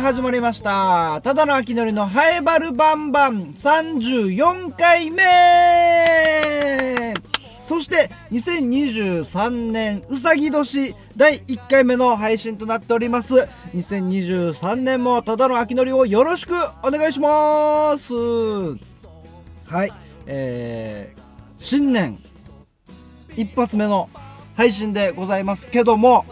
あ始まりました。ただの秋のりのハエバルバンバン。34回目。そして2023年うさぎ年第1回目の配信となっております。2023年もただの秋のりをよろしくお願いします。はい。えー、新年一発目の配信でございますけども。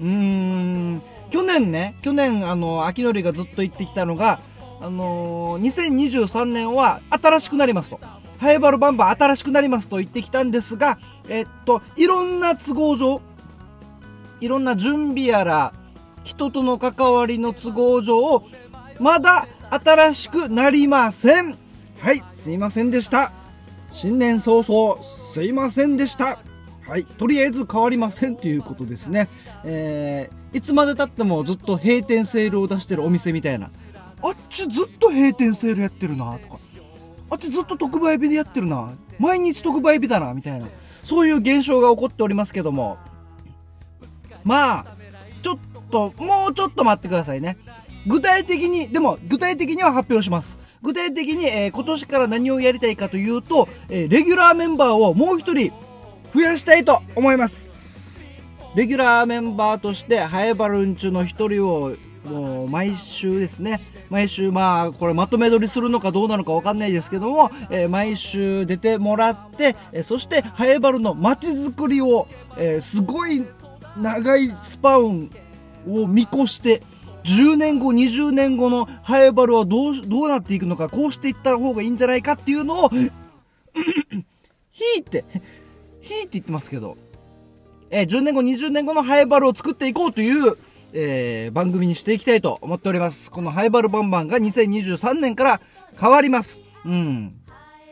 うーん。去年ね去年あの秋のりがずっと言ってきたのがあのー、2023年は新しくなりますと。ハエバルバンバン新しくなりますと言ってきたんですがえっといろんな都合上いろんな準備やら人との関わりの都合上まだ新しくなりません。はいすいませんでした。新年早々すいませんでした。はい。とりあえず変わりませんということですね。えー、いつまでたってもずっと閉店セールを出してるお店みたいな。あっちずっと閉店セールやってるなとか。あっちずっと特売日でやってるな。毎日特売日だなみたいな。そういう現象が起こっておりますけども。まあちょっともうちょっと待ってくださいね。具体的にでも具体的には発表します。具体的に、えー、今年から何をやりたいかというと、えー、レギュラーメンバーをもう一人増やしたいと思います。レギュラーメンバーとしてハエバルン中の一人をもう毎週ですね。毎週まあこれまとめ撮りするのかどうなのか分かんないですけども、えー、毎週出てもらって、えー、そしてハエバルの街づくりを、えー、すごい長いスパンを見越して10年後20年後のハエバルはどうどうなっていくのかこうしていった方がいいんじゃないかっていうのを ひいてひいて言ってますけど、えー、10年後20年後のハエバルを作っていこうというえー、番組にしていきたいと思っております。このハイバルバンバンが2023年から変わります。うん。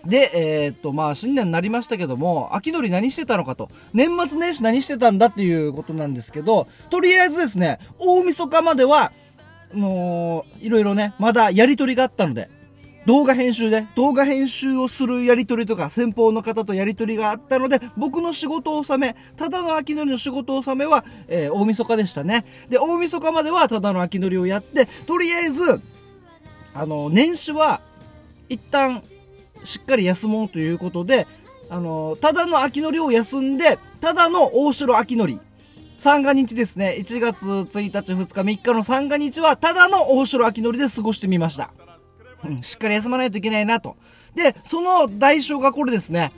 で、えー、っと、まあ、新年になりましたけども、秋のり何してたのかと、年末年始何してたんだっていうことなんですけど、とりあえずですね、大晦日までは、もう、いろいろね、まだやりとりがあったので、動画編集で、動画編集をするやりとりとか、先方の方とやりとりがあったので、僕の仕事納め、ただの秋のりの仕事納めは、えー、大晦日でしたね。で、大晦日まではただの秋のりをやって、とりあえず、あの、年始は、一旦、しっかり休もうということで、あの、ただの秋のりを休んで、ただの大城秋のり、三が日ですね、1月1日、2日、3日の三が日は、ただの大城秋のりで過ごしてみました。うん、しっかり休まないといけないなと。で、その代償がこれですね。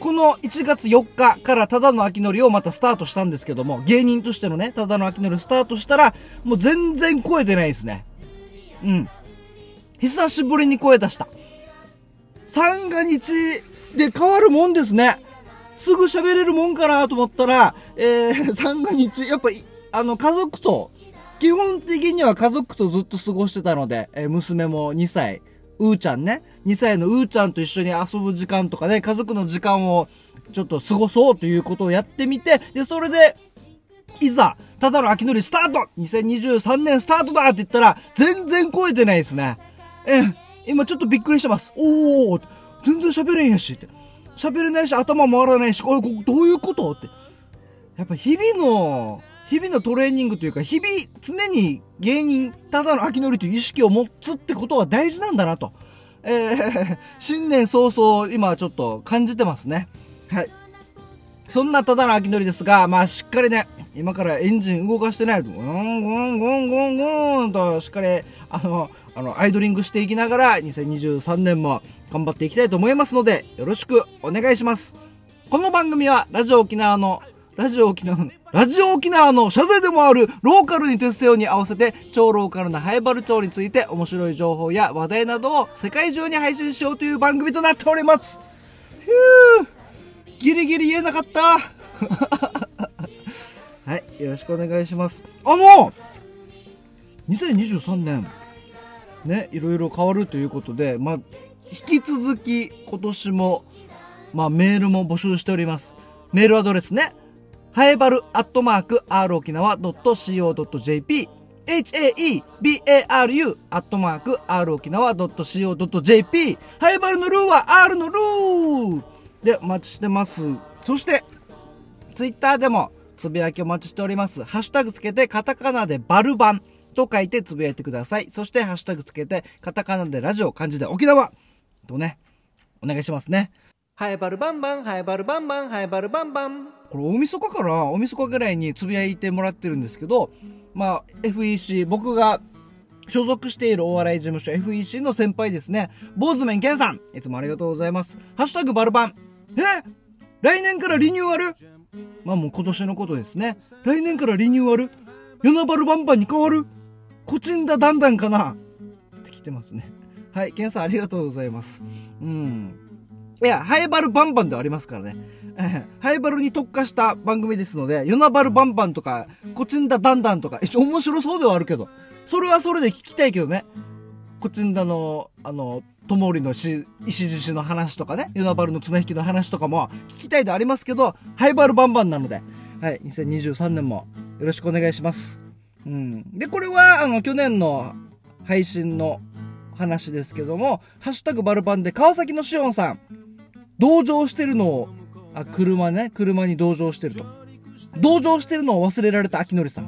この1月4日からただの秋のりをまたスタートしたんですけども、芸人としてのね、ただの秋のりをスタートしたら、もう全然超えてないですね。うん。久しぶりに声出した。三が日で変わるもんですね。すぐ喋れるもんかなと思ったら、えー、三が日、やっぱ、あの、家族と基本的には家族とずっと過ごしてたので、えー、娘も2歳、うーちゃんね、2歳のうーちゃんと一緒に遊ぶ時間とかね、家族の時間をちょっと過ごそうということをやってみて、で、それで、いざ、ただの秋のりスタート !2023 年スタートだって言ったら、全然超えてないですね。え今ちょっとびっくりしてます。おー全然喋れんやしって。喋れないし、頭回らないし、これ、どういうことって。やっぱ日々の日々のトレーニングというか、日々常に芸人、ただの秋のりという意識を持つってことは大事なんだなと。えー、新年早々、今ちょっと感じてますね。はい。そんなただの秋のりですが、まあしっかりね、今からエンジン動かしてないと、ゴンゴンゴンゴンゴンとしっかり、あの、あの、アイドリングしていきながら、2023年も頑張っていきたいと思いますので、よろしくお願いします。この番組は、ラジオ沖縄のラジオ沖縄の、ラジオ沖縄の謝罪でもあるローカルに徹せように合わせて超ローカルなハイバル町について面白い情報や話題などを世界中に配信しようという番組となっております。ひゅーギリギリ言えなかった はい、よろしくお願いします。あの2023年、ね、いろいろ変わるということで、まあ、引き続き今年も、まあ、メールも募集しております。メールアドレスね、はえばるアットマーク r 沖縄 .co.jp haebaru アットマーク r 沖縄 .co.jp はえばるのルーは R のルーでお待ちしてます。そして、ツイッターでもつぶやきお待ちしております。ハッシュタグつけてカタカナでバルバン。と書いてつぶやいてください。そして、ハッシュタグつけて、カタカナでラジオ、漢字で沖縄とね、お願いしますね。ハエバルバンバン、ハエバルバンバン、ハエバルバンバン。これ大晦日かな大晦日ぐらいにつぶやいてもらってるんですけど、まあ、FEC、僕が所属しているお笑い事務所 FEC の先輩ですね。坊主面健さん。いつもありがとうございます。ハッシュタグバルバン。え？来年からリニューアル？まあもう今年のことですね。来年からリニューアル？ヨナバルバンバンに変わる？コチンダダンダンかな？って来てますね。はい、ケンさんありがとうございます。うん。いや、ハイバルバンバンではありますからね。ハイバルに特化した番組ですので、ヨナバルバンバンとか、コチンダダンダンとか、一応面白そうではあるけど、それはそれで聞きたいけどね。コチンダの、あの、ともりの石獅子の話とかね、ヨナバルの綱引きの話とかも聞きたいでありますけど、ハイバルバンバンなので、はい、2023年もよろしくお願いします。うん。で、これは、あの、去年の配信の話ですけども、ハッシュタグバルバンで川崎のしおんさん、同乗してるのを、あ、車ね、車に同乗してると。同乗してるのを忘れられた秋典さん。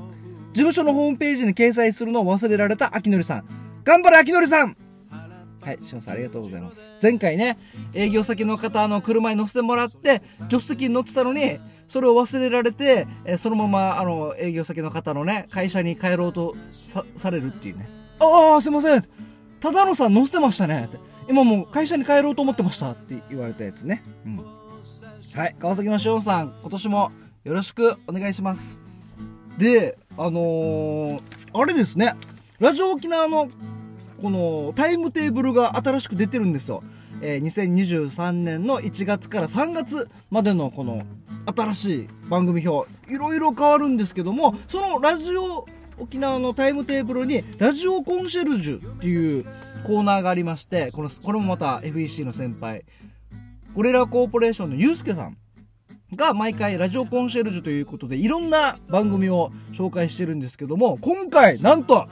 事務所のホームページに掲載するのを忘れられた秋典さん。頑張れ秋典さんはい、しおんさんありがとうございます。前回ね、営業先の方の車に乗せてもらって、助手席に乗ってたのに、それを忘れられて、えそのまま、あの、営業先の方のね、会社に帰ろうとさ、されるっていうね。ああ、すいません。ただのさん乗せてましたね。今もう会社に帰ろうと思ってましたって言われたやつね。うん。はい、川崎のしおんさん、今年もよろしくお願いします。で、あのー、あれですね、ラジオ沖縄のこのタイムテーブルが新しく出てるんですよ。えー、2023年の1月から3月までのこの新しい番組表、いろいろ変わるんですけども、そのラジオ沖縄のタイムテーブルに、ラジオコンシェルジュっていうコーナーがありまして、この、これもまた FEC の先輩、ゴレラコーポレーションのユうスケさん。が毎回ラジオコンシェルジュということでいろんな番組を紹介してるんですけども、今回なんと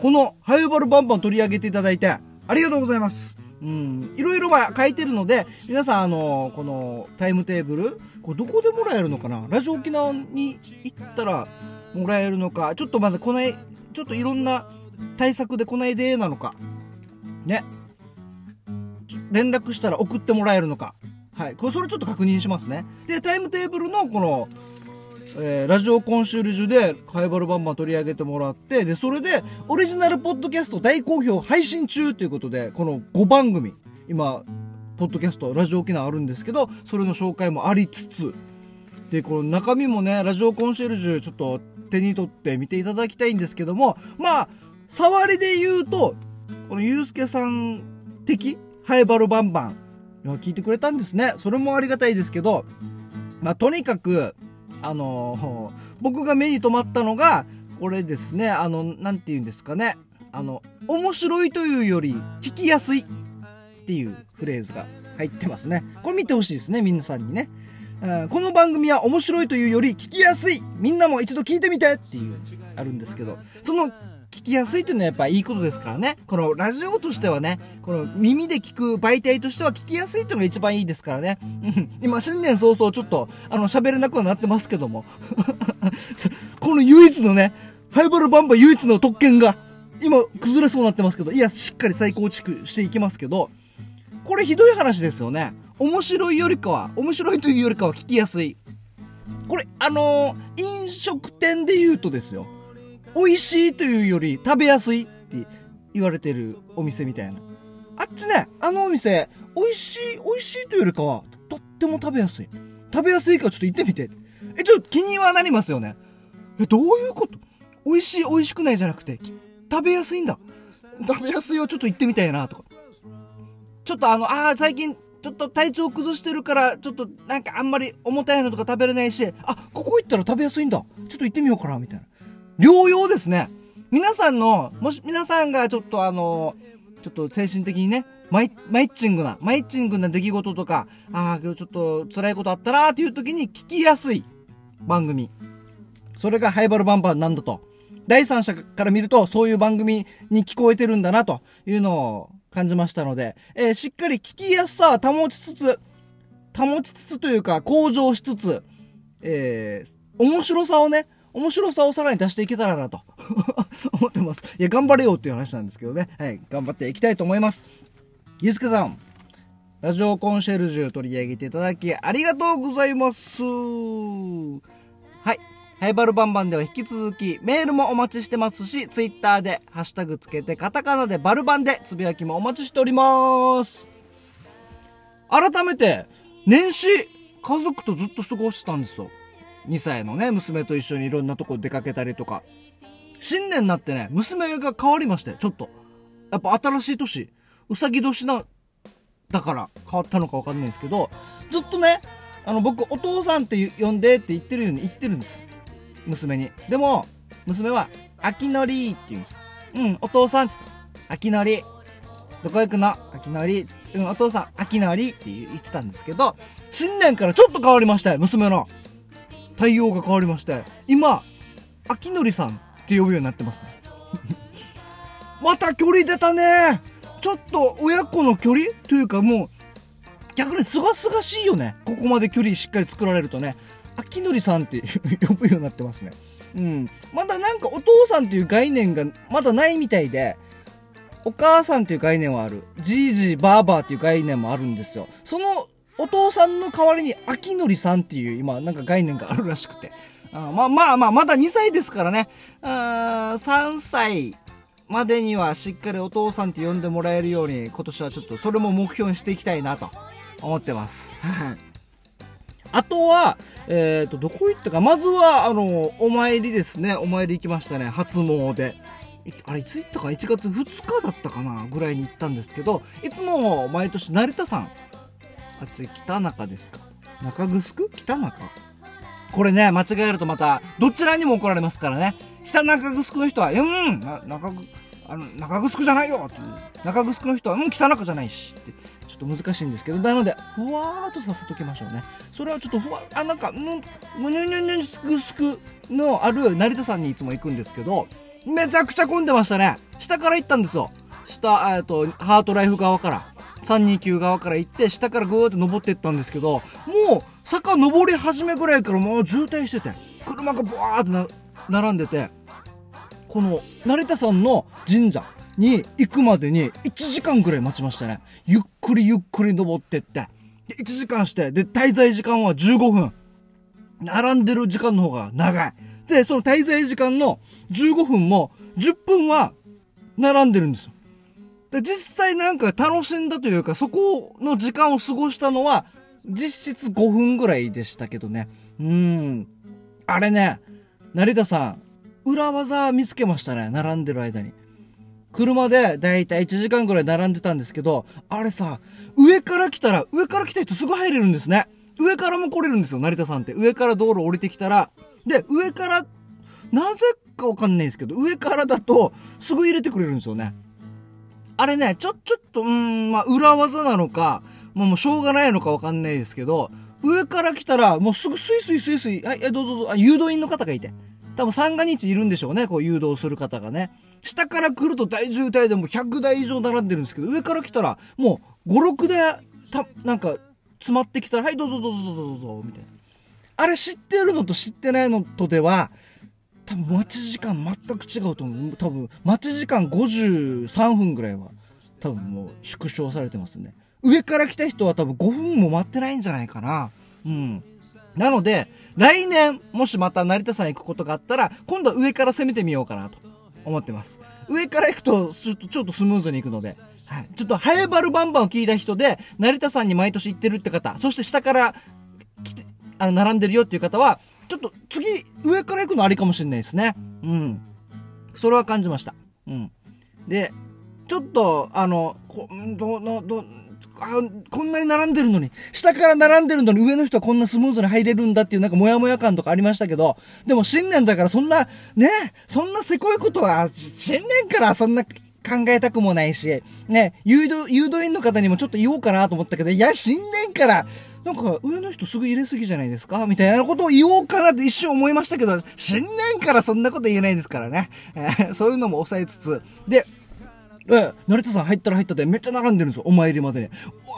このハイバルバンバン取り上げていただいてありがとうございます。うん、いろいろまあ書いてるので、皆さんあの、このタイムテーブル、これどこでもらえるのかな？ラジオ沖縄に行ったらもらえるのか、ちょっとまずこない、ちょっといろんな対策でこないでなのか、ね。連絡したら送ってもらえるのか。はい。これ、それちょっと確認しますね。で、タイムテーブルのこの、えー、ラジオコンシュールジュでカイバルバンバン取り上げてもらって、で、それでオリジナルポッドキャスト大好評配信中ということで、この5番組、今、ポッドキャスト、ラジオ沖縄あるんですけど、それの紹介もありつつ、で、この中身もね、ラジオコンシェルジュちょっと手に取って見ていただきたいんですけども、まあ、触りで言うと、このゆうすけさん的ハイバルバンバン聞いてくれたんですね。それもありがたいですけど、まあ、とにかく、あのー、僕が目に留まったのが、これですね、あの、なんて言うんですかね。あの、面白いというより、聞きやすいっていうフレーズが入ってますね。これ見てほしいですね、皆さんにね。この番組は面白いというより聞きやすいみんなも一度聞いてみてっていうあるんですけどその聞きやすいっていうのはやっぱいいことですからね。このラジオとしてはね、この耳で聞く媒体としては聞きやすいっていうのが一番いいですからね。今、新年早々ちょっと、あの、喋れなくはなってますけども。この唯一のね、ハイバルバンバ唯一の特権が、今、崩れそうになってますけど、いや、しっかり再構築していきますけど、これひどい話ですよね。面白いよりかは、面白いというよりかは聞きやすい。これ、あのー、飲食店で言うとですよ。美味しいというより食べやすいって言われてるお店みたいな。あっちね、あのお店、美味しい、美味しいというよりかは、とっても食べやすい。食べやすいからちょっと行ってみて。え、ちょっと気にはなりますよね。え、どういうこと？美味しい、美味しくないじゃなくて、食べやすいんだ。食べやすいよ、ちょっと行ってみたいな、とか。ちょっとあの、ああ、最近、ちょっと体調崩してるから、ちょっとなんかあんまり重たいのとか食べれないし、あ、ここ行ったら食べやすいんだ。ちょっと行ってみようかな、みたいな。療養ですね。皆さんの、もし皆さんがちょっとあの、ちょっと精神的にね、マイ、マイッチングな、マイッチングな出来事とか、ああ、今日ちょっと辛いことあったなーっていう時に聞きやすい番組。それがハイバルバンバンなんだと。第三者から見ると、そういう番組に聞こえてるんだな、というのを感じましたので、えー、しっかり聞きやすさは保ちつつ、保ちつつというか、向上しつつ、えー、面白さをね、面白さをさらに出していけたらなと 思ってます。いや、頑張れよっていう話なんですけどね。はい、頑張っていきたいと思います。ゆうすけさん、ラジオコンシェルジュ取り上げていただきありがとうございます。はい。ハイバルバンバンでは引き続きメールもお待ちしてますし、ツイッターでハッシュタグつけてカタカナでバルバンでつぶやきもお待ちしております。改めて、年始、家族とずっと過ごしてたんですよ。2歳のね、娘と一緒にいろんなとこ出かけたりとか。新年になってね、娘が変わりまして、ちょっと。やっぱ新しい年、うさぎ年な、だから変わったのかわかんないんですけど、ずっとね、あの、僕、お父さんって呼んでって言ってるように言ってるんです。娘に。でも、娘は、秋のりって言うんです。うん、お父さんって言って、秋のり。どこ行くの？秋のり。うん、お父さん、秋のりって言ってたんですけど、新年からちょっと変わりましたよ、娘の。対応が変わりまして、今、秋のりさんって呼ぶようになってますね。また距離出たねちょっと親子の距離というかもう、逆にすがすがしいよね。ここまで距離しっかり作られるとね。秋のりさんって呼ぶようになってますね。うん。まだなんかお父さんっていう概念がまだないみたいで、お母さんっていう概念はある。じいじいばあばっていう概念もあるんですよ。そのお父さんの代わりに秋のりさんっていう今なんか概念があるらしくて。あまあまあまあ、まだ2歳ですからね。あ3歳までにはしっかりお父さんって呼んでもらえるように今年はちょっとそれも目標にしていきたいなと思ってます。はい。あとは、えっ、ー、と、どこ行ったか。まずは、あの、お参りですね。お参り行きましたね。初詣。あれ、いつ行ったか ?1 月2日だったかなぐらいに行ったんですけど、いつも毎年成田山あっち北中ですか？中城？北中？これね間違えるとまたどちらにも怒られますからね。北中城の人は「うん中あの中城じゃないよ」って中城の人は「うん北中じゃないし」ってちょっと難しいんですけどなのでふわーっとさせときましょうね。それはちょっとふわあなんかむむにゅにゅにゅすくすくのある成田山にいつも行くんですけどめちゃくちゃ混んでましたね下から行ったんですよ下えっとハートライフ側から329側から行って下からぐーって登っていったんですけどもう坂登り始めぐらいからもう渋滞してて車がブワーって並んでてこの成田山の神社に行くまでに1時間ぐらい待ちましたね。ゆっくりゆっくり登ってってで1時間してで滞在時間は15分。並んでる時間の方が長い。でその滞在時間の15分も10分は並んでるんですよ、実際なんか楽しんだというか、そこの時間を過ごしたのは、実質5分ぐらいでしたけどね。うん。あれね、成田さん、裏技見つけましたね。並んでる間に。車でだいたい1時間ぐらい並んでたんですけど、あれさ、上から来たら、上から来た人すぐ入れるんですね。上からも来れるんですよ、成田さんって。上から道路降りてきたら。で、上から、なぜかわかんないんですけど、上からだと、すぐ入れてくれるんですよね。あれね、ちょ、ちょっと、うん、まあ、裏技なのか、もうしょうがないのかわかんないですけど、上から来たら、もうすぐスイスイスイスイ、はい、どうぞどうぞ、誘導員の方がいて。多分三が日いるんでしょうね、こう誘導する方がね。下から来ると大渋滞でも100台以上並んでるんですけど、上から来たら、もう5、6台、た、なんか、詰まってきたら、はい、どうぞどうぞどうぞどうぞ、みたいな。あれ知ってるのと知ってないのとでは、多分待ち時間全く違うと思う。多分待ち時間53分ぐらいは多分もう縮小されてますね。上から来た人は多分5分も待ってないんじゃないかな。うん。なので、来年、もしまた成田山行くことがあったら、今度は上から攻めてみようかなと思ってます。上から行くと、ちょっと、ちょっとスムーズに行くので、はい。ちょっと、ハエバルバンバンを聞いた人で、成田山に毎年行ってるって方、そして下から来て、あの、並んでるよっていう方は、ちょっと次、上から行くのありかもしれないですね。うん。それは感じました。うん。で、ちょっと、あの、こ、ど、ど、ど、あこんなに並んでるのに、下から並んでるのに上の人はこんなスムーズに入れるんだっていうなんかモヤモヤ感とかありましたけど、でも新年だからそんな、ね、そんなせこいことは、新年からそんな考えたくもないし、ね、誘導、誘導員の方にもちょっと言おうかなと思ったけど、いや、新年からなんか上の人すぐ入れすぎじゃないですか？みたいなことを言おうかなって一瞬思いましたけど、新年からそんなこと言えないですからね。えー、そういうのも抑えつつ。で、え成田さん入ったら入ったでめっちゃ並んでるんですよ。お参りまでに。う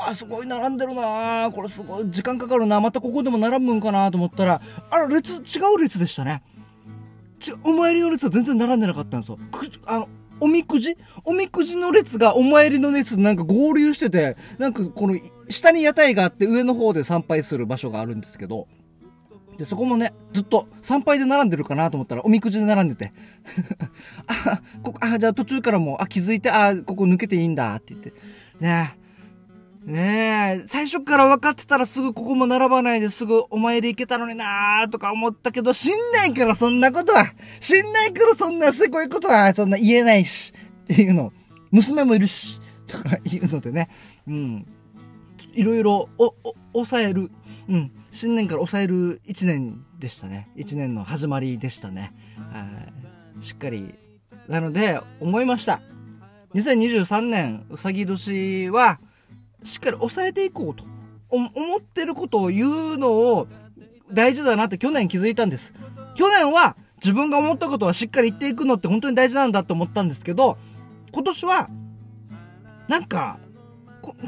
わすごい並んでるなこれすごい時間かかるなまたここでも並ぶんかなと思ったら、あら、列、違う列でしたね。ちお参りの列は全然並んでなかったんですよ。あの、おみくじ？おみくじの列がお参りの列なんか合流してて、なんかこの下に屋台があって上の方で参拝する場所があるんですけど、で、そこもね、ずっと参拝で並んでるかなと思ったら、おみくじで並んでて。あ、ここ、あ、じゃあ途中からもう、あ、気づいて、あ、ここ抜けていいんだって言って。ねえ。ねえ、最初から分かってたらすぐここも並ばないですぐお参り行けたのになーとか思ったけど、死んないからそんなことは、死んないからそんなすごいことは、そんな言えないし、っていうの。娘もいるし、とかいうのでね。うん。いろいろ、お、お、抑える。うん。新年から抑える1年でしたね。1年の始まりでしたね。しっかり。なので、思いました。2023年、うさぎ年は、しっかり抑えていこうと。思ってることを言うのを大事だなって去年気づいたんです。去年は自分が思ったことはしっかり言っていくのって本当に大事なんだと思ったんですけど、今年は、なんか、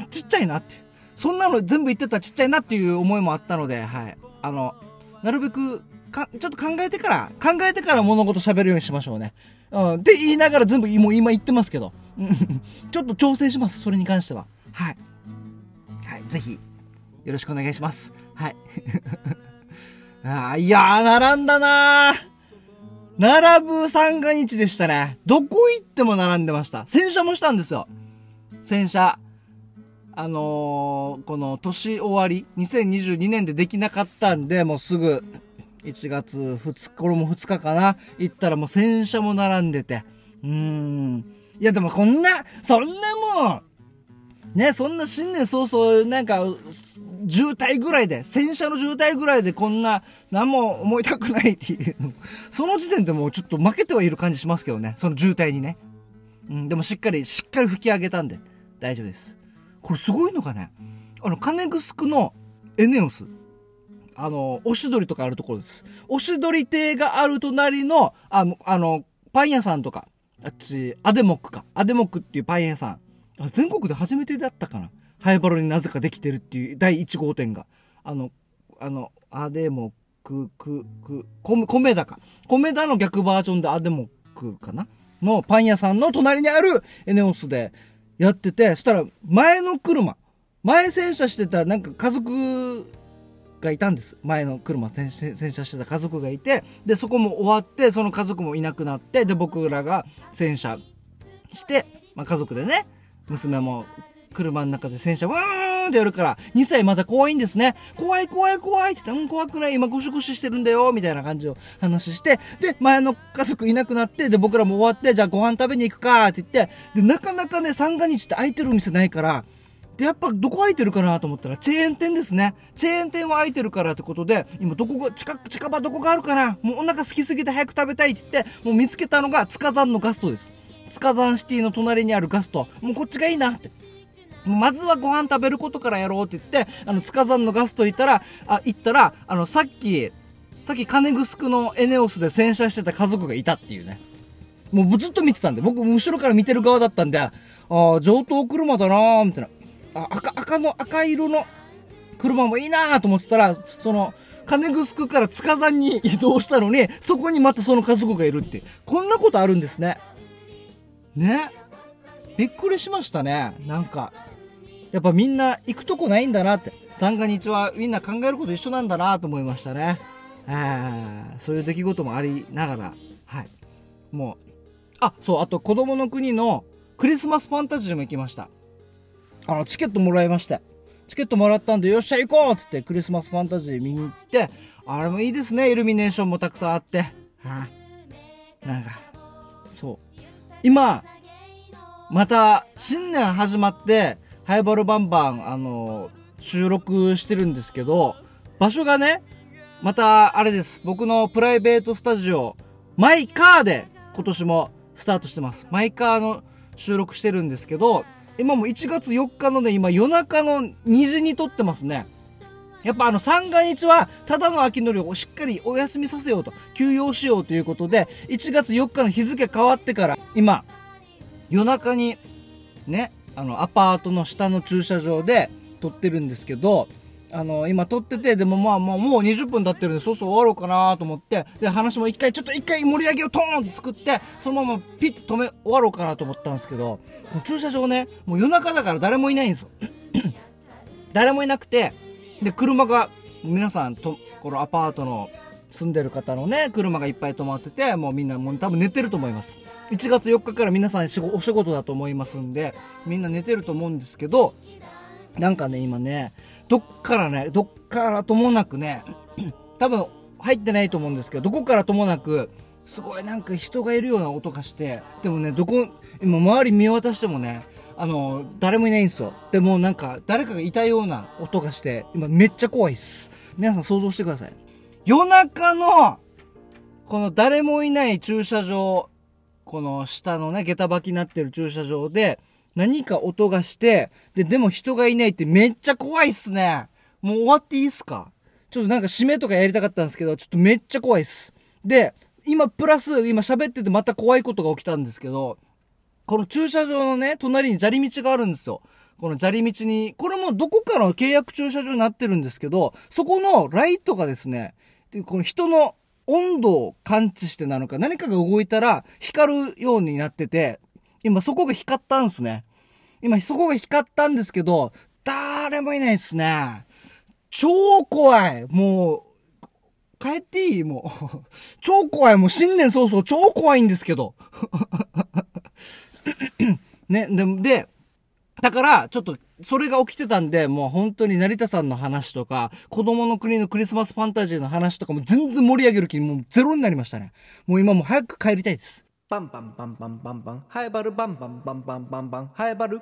ちっちゃいなって。そんなの全部言ってたらちっちゃいなっていう思いもあったので、はい。あの、なるべく、か、ちょっと考えてから、考えてから物事喋るようにしましょうね。うん。って言いながら全部、もう今言ってますけど。ちょっと調整します。それに関しては。はい。はい。ぜひ、よろしくお願いします。はい。ああ、いやー、並んだなー。並ぶ三が日でしたね。どこ行っても並んでました。洗車もしたんですよ。洗車。あのー、この年終わり、2022年でできなかったんで、もうすぐ、1月2日、これも2日かな行ったらもう洗車も並んでて。うーん。いやでもこんな、そんなもう、ね、そんな新年早々、なんか、渋滞ぐらいで、洗車の渋滞ぐらいでこんな、何も思いたくないっていう。その時点でもうちょっと負けてはいる感じしますけどね。その渋滞にね。うん、でもしっかり、しっかり吹き上げたんで、大丈夫です。これすごいのがね、あの、金城のエネオス。あの、おしどりとかあるところです。おしどり亭がある隣の、あのあの、パン屋さんとか、あっち、アデモックか。アデモックっていうパン屋さん。全国で初めてだったかな。ハイバロになぜかできてるっていう第1号店が。あの、あの、アデモック、く、く、米、米田か。米田の逆バージョンでアデモックかなのパン屋さんの隣にあるエネオスで、やってて、そしたら前の車、前洗車してたなんか家族がいたんです。前の車洗車してた家族がいて、で、そこも終わって、その家族もいなくなって、で、僕らが洗車して、まあ、家族でね、娘も車の中で洗車、わーんってやるから、2歳まだ怖いんですね。怖い怖い怖いって言って、うん、怖くない、今ゴシゴシしてるんだよ、みたいな感じを話して、で、前の家族いなくなって、で、僕らも終わって、じゃあご飯食べに行くか、って言って、で、なかなかね、三が日って空いてるお店ないから、で、やっぱどこ空いてるかなと思ったら、チェーン店ですね。チェーン店は空いてるからってことで、今どこが、近、近場どこがあるかなもうお腹空きすぎて早く食べたいって言って、もう見つけたのが、塚山のガストです。塚山シティの隣にあるガスト。もうこっちがいいなって。まずはご飯食べることからやろうって言って、あの、塚山のガスト行ったら、あ、行ったら、あの、さっき、さっき金城のエネオスで洗車してた家族がいたっていうね。もうずっと見てたんで、僕後ろから見てる側だったんで、ああ、上等車だなーみたいな。あ、赤、赤の、赤色の車もいいなーと思ってたら、その、金城から塚山に移動したのに、そこにまたその家族がいるって。こんなことあるんですね。ね。びっくりしましたね。なんか。やっぱみんな行くとこないんだなって。三が日はみんな考えること一緒なんだなと思いましたね。えそういう出来事もありながら、はい。もう、あ、そう、あと子供の国のクリスマスファンタジーも行きました。あの、チケットもらいまして。チケットもらったんで、よっしゃ行こうっつってクリスマスファンタジー見に行って、あれもいいですね、イルミネーションもたくさんあって。はい、なんか、今、また、新年始まって、ハイバルバンバン、あの、収録してるんですけど、場所がね、また、あれです。僕のプライベートスタジオ、マイカーで今年もスタートしてます。マイカーの収録してるんですけど、今も1月4日のね、今夜中の2時に撮ってますね。やっぱあの三が日は、ただの秋のりをしっかりお休みさせようと、休養しようということで、1月4日の日付変わってから、今、夜中に、ね、あの、アパートの下の駐車場で撮ってるんですけど、あの、今撮ってて、でもまあまあもう20分経ってるんで、そうそう終わろうかなと思って、で、話も一回、ちょっと一回盛り上げをトーンって作って、そのままピッと止め、終わろうかなと思ったんですけど、駐車場ね、もう夜中だから誰もいないんですよ。誰もいなくて、で、車が、皆さんと、このアパートの住んでる方のね、車がいっぱい止まってて、もうみんなもう多分寝てると思います。1月4日から皆さんお仕事だと思いますんで、みんな寝てると思うんですけど、なんかね、今ね、どっからね、どっからともなくね、多分入ってないと思うんですけど、どこからともなく、すごいなんか人がいるような音がして、でもね、どこ、今周り見渡してもね、あの、誰もいないんですよ。でもなんか、誰かがいたような音がして、今めっちゃ怖いっす。皆さん想像してください。夜中の、この誰もいない駐車場、この下のね、下駄履きになってる駐車場で、何か音がして、で、でも人がいないってめっちゃ怖いっすね。もう終わっていいっすか？ちょっとなんか締めとかやりたかったんですけど、ちょっとめっちゃ怖いっす。で、今プラス、今喋っててまた怖いことが起きたんですけど、この駐車場のね、隣に砂利道があるんですよ。この砂利道に、これもどこかの契約駐車場になってるんですけど、そこのライトがですね、この人の温度を感知してなのか、何かが動いたら光るようになってて、今そこが光ったんですね。今そこが光ったんですけど、誰もいないですね。超怖い。もう、帰っていい？もう。超怖い。もう新年早々超怖いんですけど。ね、で、で、だから、ちょっと、それが起きてたんで、もう本当に成田さんの話とか、子供の国のクリスマスファンタジーの話とかも全然盛り上げる気にもうゼロになりましたね。もう今もう早く帰りたいです。バンバンバンバンバンバンハエバルバンバンバンバンバンバンハエバル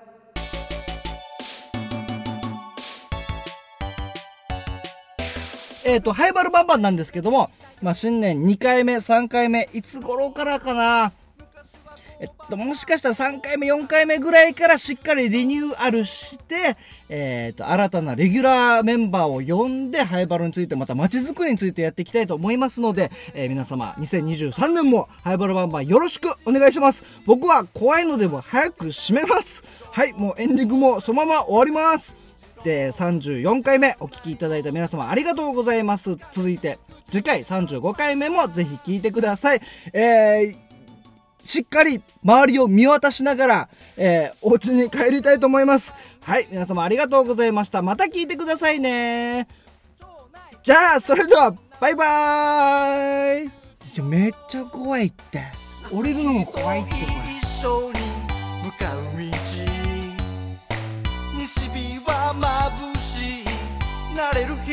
えっ、と、ハイバルバンバンなんですけども、まあ、新年2回目、3回目、いつ頃からかな。えっと、もしかしたら3回目、4回目ぐらいからしっかりリニューアルして、えっ、と、新たなレギュラーメンバーを呼んで、ハイバルについて、また街づくりについてやっていきたいと思いますので、えー皆様、2023年もハイバルバンバンよろしくお願いします。僕は怖いのでも早く締めます。はい、もうエンディングもそのまま終わります。で34回目お聞きいただいた皆様ありがとうございます続いて次回35回目もぜひ聞いてくださいえーしっかり周りを見渡しながら、えー、お家に帰りたいと思います。はい、皆様ありがとうございました。また聞いてくださいね。じゃあ、それでは、バイバーイいや、めっちゃ怖いって。降りるのも怖いって、これ。西日は眩しい慣れる日